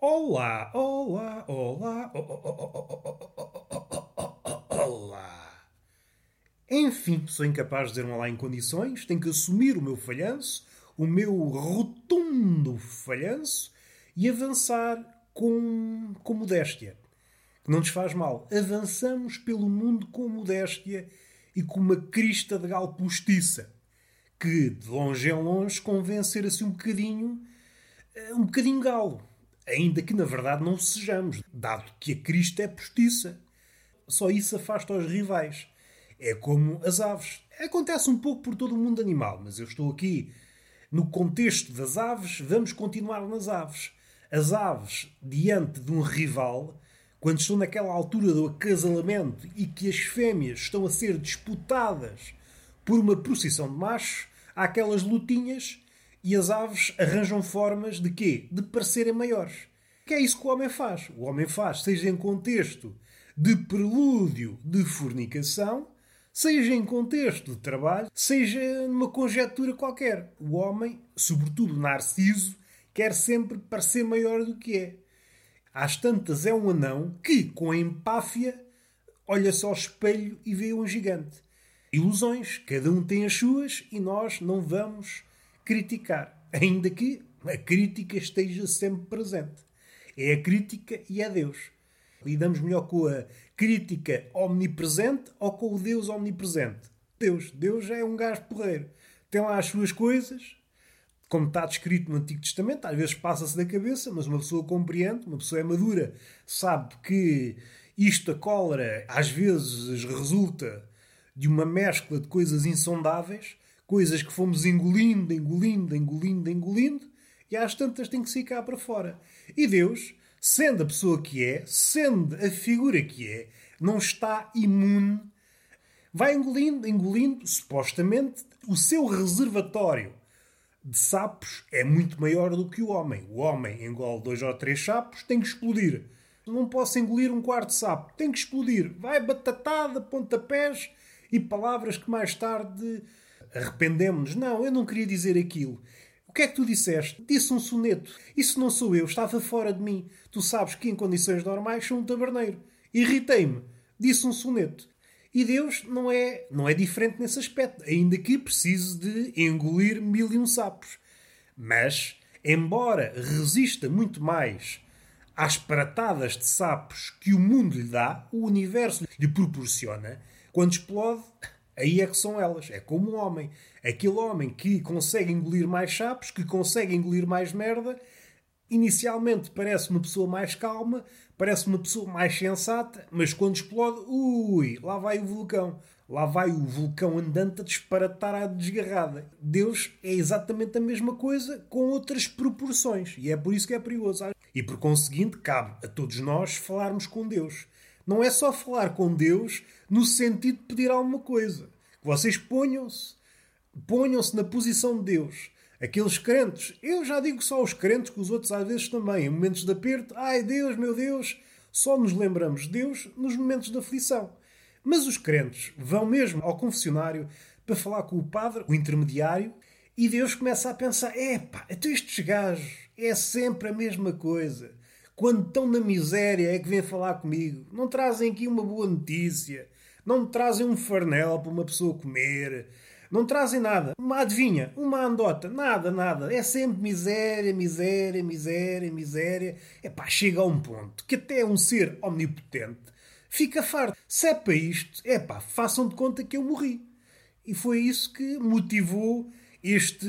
Olá, olá, olá, olá. Enfim, sou incapaz de dizer um olá em condições, tenho que assumir o meu falhanço, o meu rotundo falhanço e avançar com, com modéstia. Que não nos faz mal. Avançamos pelo mundo com modéstia e com uma crista de gal postiça. Que, de longe em longe, convém ser assim um bocadinho. um bocadinho galo ainda que na verdade não sejamos, dado que a crista é postiça. Só isso afasta os rivais. É como as aves. Acontece um pouco por todo o mundo animal, mas eu estou aqui no contexto das aves, vamos continuar nas aves. As aves, diante de um rival, quando estão naquela altura do acasalamento e que as fêmeas estão a ser disputadas por uma procissão de machos, há aquelas lutinhas e as aves arranjam formas de quê? De parecerem maiores. Que é isso que o homem faz. O homem faz, seja em contexto de prelúdio de fornicação, seja em contexto de trabalho, seja numa conjetura qualquer. O homem, sobretudo Narciso, quer sempre parecer maior do que é. Às tantas é um anão que, com a empáfia, olha-se ao espelho e vê um gigante. Ilusões, cada um tem as suas e nós não vamos criticar, ainda que a crítica esteja sempre presente. É a crítica e é Deus. Lidamos melhor com a crítica omnipresente ou com o Deus omnipresente? Deus. Deus é um gajo porreiro. Tem lá as suas coisas, como está descrito no Antigo Testamento, às vezes passa-se da cabeça, mas uma pessoa compreende, uma pessoa é madura, sabe que isto, a cólera, às vezes resulta de uma mescla de coisas insondáveis coisas que fomos engolindo, engolindo, engolindo, engolindo, e às tantas tem que ficar para fora. E Deus, sendo a pessoa que é, sendo a figura que é, não está imune. Vai engolindo, engolindo, supostamente, o seu reservatório de sapos é muito maior do que o homem. O homem engole dois ou três sapos, tem que explodir. Não posso engolir um quarto sapo, tem que explodir. Vai batatada, pontapés e palavras que mais tarde arrependemos-nos. Não, eu não queria dizer aquilo. O que é que tu disseste? Disse um soneto. Isso não sou eu, estava fora de mim. Tu sabes que em condições normais sou um taberneiro. Irritei-me. Disse um soneto. E Deus não é, não é diferente nesse aspecto, ainda que precise de engolir mil e um sapos. Mas, embora resista muito mais às pratadas de sapos que o mundo lhe dá, o universo lhe proporciona, quando explode, Aí é que são elas. É como um homem. Aquele homem que consegue engolir mais chapos, que consegue engolir mais merda, inicialmente parece uma pessoa mais calma, parece uma pessoa mais sensata, mas quando explode, ui, lá vai o vulcão. Lá vai o vulcão andante a disparatar à desgarrada. Deus é exatamente a mesma coisa com outras proporções. E é por isso que é perigoso. E por conseguinte, cabe a todos nós falarmos com Deus. Não é só falar com Deus no sentido de pedir alguma coisa. Vocês ponham-se, ponham-se na posição de Deus. Aqueles crentes, eu já digo só os crentes, que os outros às vezes também, em momentos de aperto, ai Deus, meu Deus, só nos lembramos de Deus nos momentos de aflição. Mas os crentes vão mesmo ao confessionário para falar com o padre, o intermediário, e Deus começa a pensar: epá, até estes gajos é sempre a mesma coisa. Quando estão na miséria é que vêm falar comigo. Não trazem aqui uma boa notícia. Não trazem um farnel para uma pessoa comer. Não trazem nada. Uma adivinha, uma andota, nada, nada. É sempre miséria, miséria, miséria, miséria. É pá, chega a um ponto que até um ser omnipotente fica farto. Se é para isto, é pá, façam de conta que eu morri. E foi isso que motivou este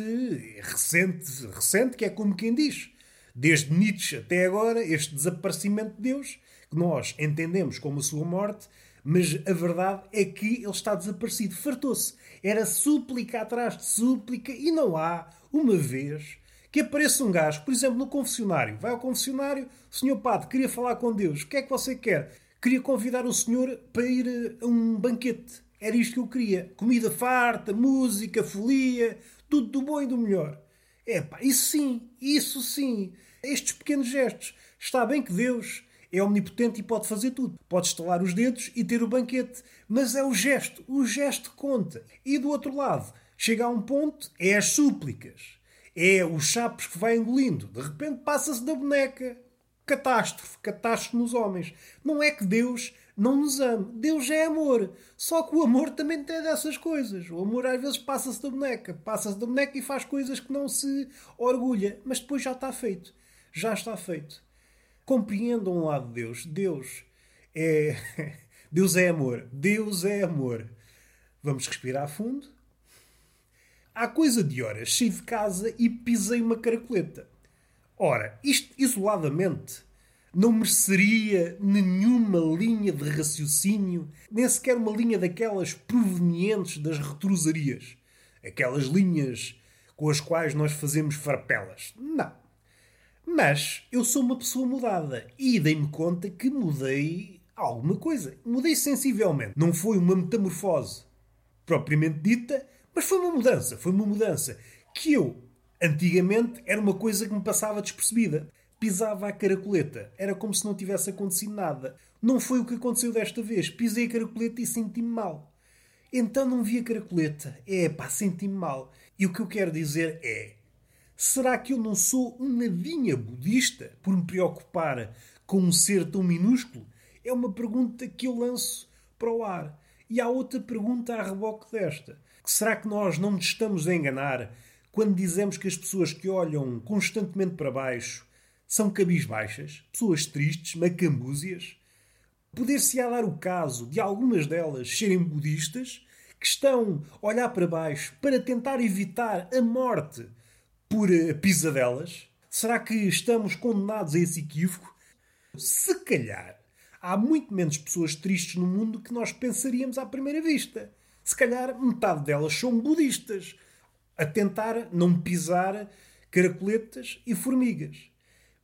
recente, recente que é como quem diz, desde Nietzsche até agora, este desaparecimento de Deus, que nós entendemos como a sua morte, mas a verdade é que ele está desaparecido. Fartou-se. Era súplica atrás de súplica e não há uma vez que apareça um gajo, por exemplo, no confessionário. Vai ao confessionário, senhor padre, queria falar com Deus. O que é que você quer? Queria convidar o senhor para ir a um banquete. Era isto que eu queria. Comida farta, música, folia, tudo do bom e do melhor. É pá, isso sim, isso sim estes pequenos gestos. Está bem que Deus é omnipotente e pode fazer tudo. Pode estalar os dedos e ter o banquete. Mas é o gesto. O gesto conta. E do outro lado, chega a um ponto, é as súplicas. É os chapos que vai engolindo. De repente passa-se da boneca. catástrofe, catástrofe nos homens. Não é que Deus não nos ama. Deus é amor. Só que o amor também tem dessas coisas. O amor às vezes passa-se da boneca. Passa-se da boneca e faz coisas que não se orgulha. Mas depois já está feito. Já está feito. Compreendam um lado de Deus. Deus é. Deus é amor. Deus é amor. Vamos respirar fundo. Há coisa de horas saí de casa e pisei uma caracoleta. Ora, isto isoladamente não mereceria nenhuma linha de raciocínio, nem sequer uma linha daquelas provenientes das retrosarias. Aquelas linhas com as quais nós fazemos farpelas. Não. Mas eu sou uma pessoa mudada e dei-me conta que mudei alguma coisa. Mudei sensivelmente. Não foi uma metamorfose propriamente dita, mas foi uma mudança. Foi uma mudança que eu, antigamente, era uma coisa que me passava despercebida pisava a caracoleta. Era como se não tivesse acontecido nada. Não foi o que aconteceu desta vez. Pisei a caracoleta e senti-me mal. Então não vi a caracoleta. É, pá, senti-me mal. E o que eu quero dizer é: será que eu não sou um nadinha budista por me preocupar com um ser tão minúsculo? É uma pergunta que eu lanço para o ar. E há outra pergunta a reboque desta. Será que nós não nos estamos a enganar quando dizemos que as pessoas que olham constantemente para baixo são cabisbaixas, pessoas tristes, macambúzias. Poder-se-á dar o caso de algumas delas serem budistas que estão a olhar para baixo para tentar evitar a morte por pisadelas? Será que estamos condenados a esse equívoco? Se calhar há muito menos pessoas tristes no mundo que nós pensaríamos à primeira vista. Se calhar metade delas são budistas, a tentar não pisar caracoletas e formigas.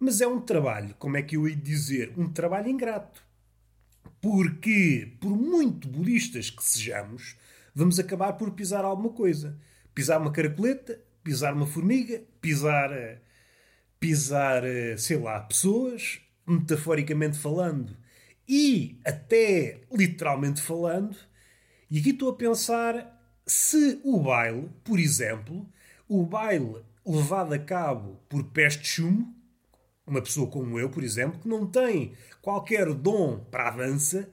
Mas é um trabalho, como é que eu ia dizer? Um trabalho ingrato. Porque, por muito budistas que sejamos, vamos acabar por pisar alguma coisa. Pisar uma caracoleta, pisar uma formiga, pisar, eh, pisar, eh, sei lá, pessoas, metaforicamente falando, e até literalmente falando. E aqui estou a pensar se o baile, por exemplo, o baile levado a cabo por pés de chumbo, uma pessoa como eu, por exemplo, que não tem qualquer dom para a dança,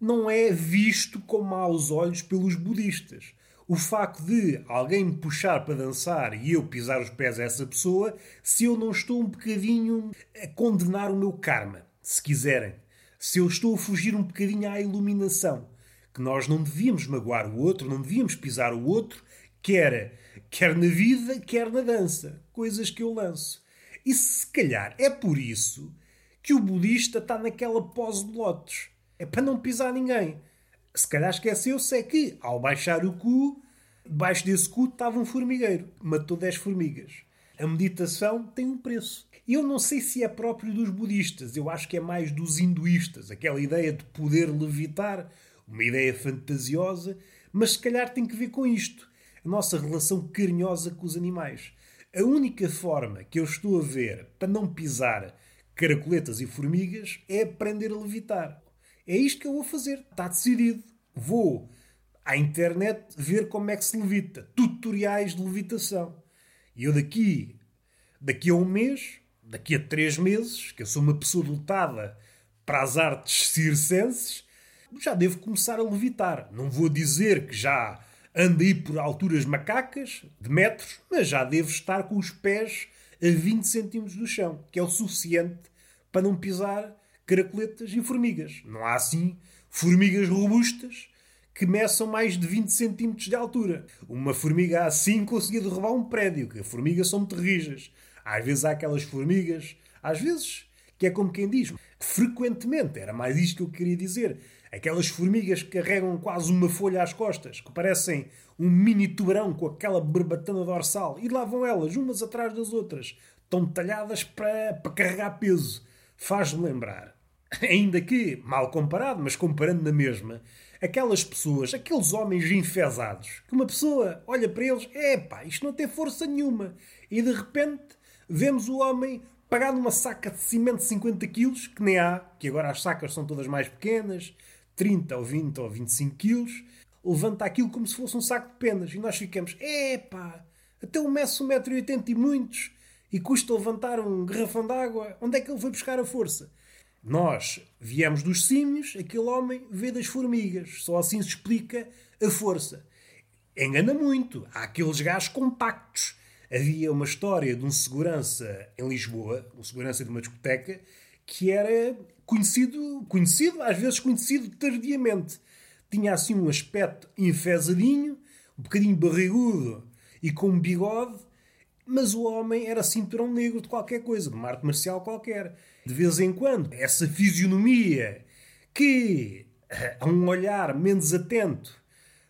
não é visto com maus olhos pelos budistas. O facto de alguém me puxar para dançar e eu pisar os pés a essa pessoa, se eu não estou um bocadinho a condenar o meu karma, se quiserem. Se eu estou a fugir um bocadinho à iluminação. Que nós não devíamos magoar o outro, não devíamos pisar o outro, quer, quer na vida, quer na dança. Coisas que eu lanço. E se calhar é por isso que o budista está naquela pose de lotos. É para não pisar ninguém. Se calhar esqueceu-se é que, ao baixar o cu, debaixo desse cu estava um formigueiro. Matou 10 formigas. A meditação tem um preço. Eu não sei se é próprio dos budistas. Eu acho que é mais dos hinduístas. Aquela ideia de poder levitar. Uma ideia fantasiosa. Mas se calhar tem que ver com isto. A nossa relação carinhosa com os animais. A única forma que eu estou a ver para não pisar caracoletas e formigas é aprender a levitar. É isto que eu vou fazer. Está decidido. Vou à internet ver como é que se levita. Tutoriais de levitação. E eu daqui, daqui a um mês, daqui a três meses, que eu sou uma pessoa dotada para as artes circenses, já devo começar a levitar. Não vou dizer que já Ando aí por alturas macacas, de metros, mas já devo estar com os pés a 20 centímetros do chão, que é o suficiente para não pisar caracoletas e formigas. Não há assim formigas robustas que meçam mais de 20 centímetros de altura. Uma formiga assim conseguia derrubar um prédio, que as formigas são muito rijas. Às vezes há aquelas formigas, às vezes, que é como quem diz, frequentemente, era mais isto que eu queria dizer, Aquelas formigas que carregam quase uma folha às costas, que parecem um mini tubarão com aquela barbatana dorsal, e lá vão elas, umas atrás das outras, tão talhadas para, para carregar peso. Faz-me lembrar. Ainda que, mal comparado, mas comparando na mesma, aquelas pessoas, aqueles homens enfesados, que uma pessoa olha para eles, é pá, isto não tem força nenhuma. E de repente vemos o homem pagar numa saca de cimento de 50 quilos, que nem há, que agora as sacas são todas mais pequenas, 30 ou 20 ou 25 quilos, levanta aquilo como se fosse um saco de penas. E nós ficamos, epá, até o Messi 1,80m e muitos. e custa levantar um garrafão de água, onde é que ele foi buscar a força? Nós viemos dos símios, aquele homem veio das formigas. Só assim se explica a força. Engana muito. Há aqueles gajos compactos. Havia uma história de um segurança em Lisboa, um segurança de uma discoteca, que era conhecido, conhecido, às vezes conhecido tardiamente. Tinha assim um aspecto enfesadinho, um bocadinho barrigudo e com um bigode, mas o homem era cinturão negro de qualquer coisa, de uma arte marcial qualquer. De vez em quando, essa fisionomia que, a um olhar menos atento,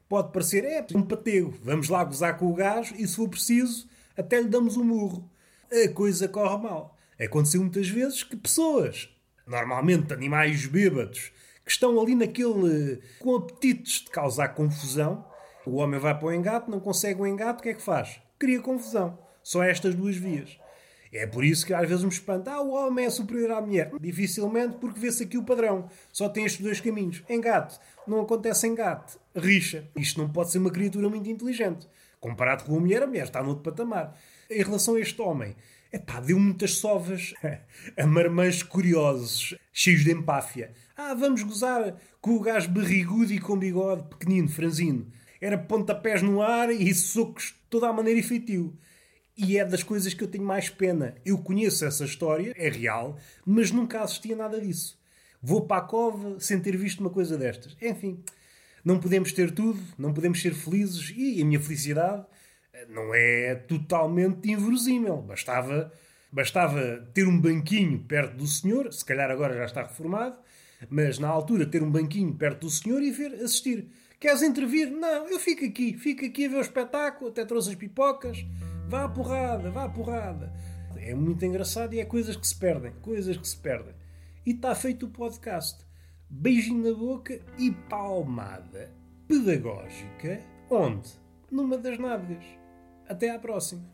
pode parecer é um patego. Vamos lá gozar com o gajo e, se for preciso, até lhe damos um murro. A coisa corre mal. Aconteceu muitas vezes que pessoas, normalmente animais bêbados, que estão ali naquele. com apetites de causar confusão, o homem vai para o engate, não consegue o engate, o que é que faz? Cria confusão. Só estas duas vias. É por isso que às vezes me espanta. Ah, o homem é superior à mulher. Dificilmente, porque vê-se aqui o padrão. Só tem estes dois caminhos. Engate. Não acontece engate. Rixa. Isto não pode ser uma criatura muito inteligente. Comparado com a mulher, a mulher está noutro patamar. Em relação a este homem, é pá, deu muitas sovas a marmãs curiosos, cheios de empáfia. Ah, vamos gozar com o gajo barrigudo e com bigode pequenino, franzino. Era pontapés no ar e socos toda a maneira efetivo. E é das coisas que eu tenho mais pena. Eu conheço essa história, é real, mas nunca assisti a nada disso. Vou para a cova sem ter visto uma coisa destas. Enfim, não podemos ter tudo, não podemos ser felizes e a minha felicidade eh, não é totalmente inverosímil. Bastava, bastava ter um banquinho perto do senhor, se calhar agora já está reformado, mas na altura ter um banquinho perto do senhor e ver assistir. Queres intervir? Não, eu fico aqui, fico aqui a ver o espetáculo, até trouxe as pipocas. Vá à porrada, vá à porrada. É muito engraçado e é coisas que se perdem, coisas que se perdem. E está feito o podcast. Beijinho na boca e palmada pedagógica. Onde? Numa das nádegas. Até à próxima.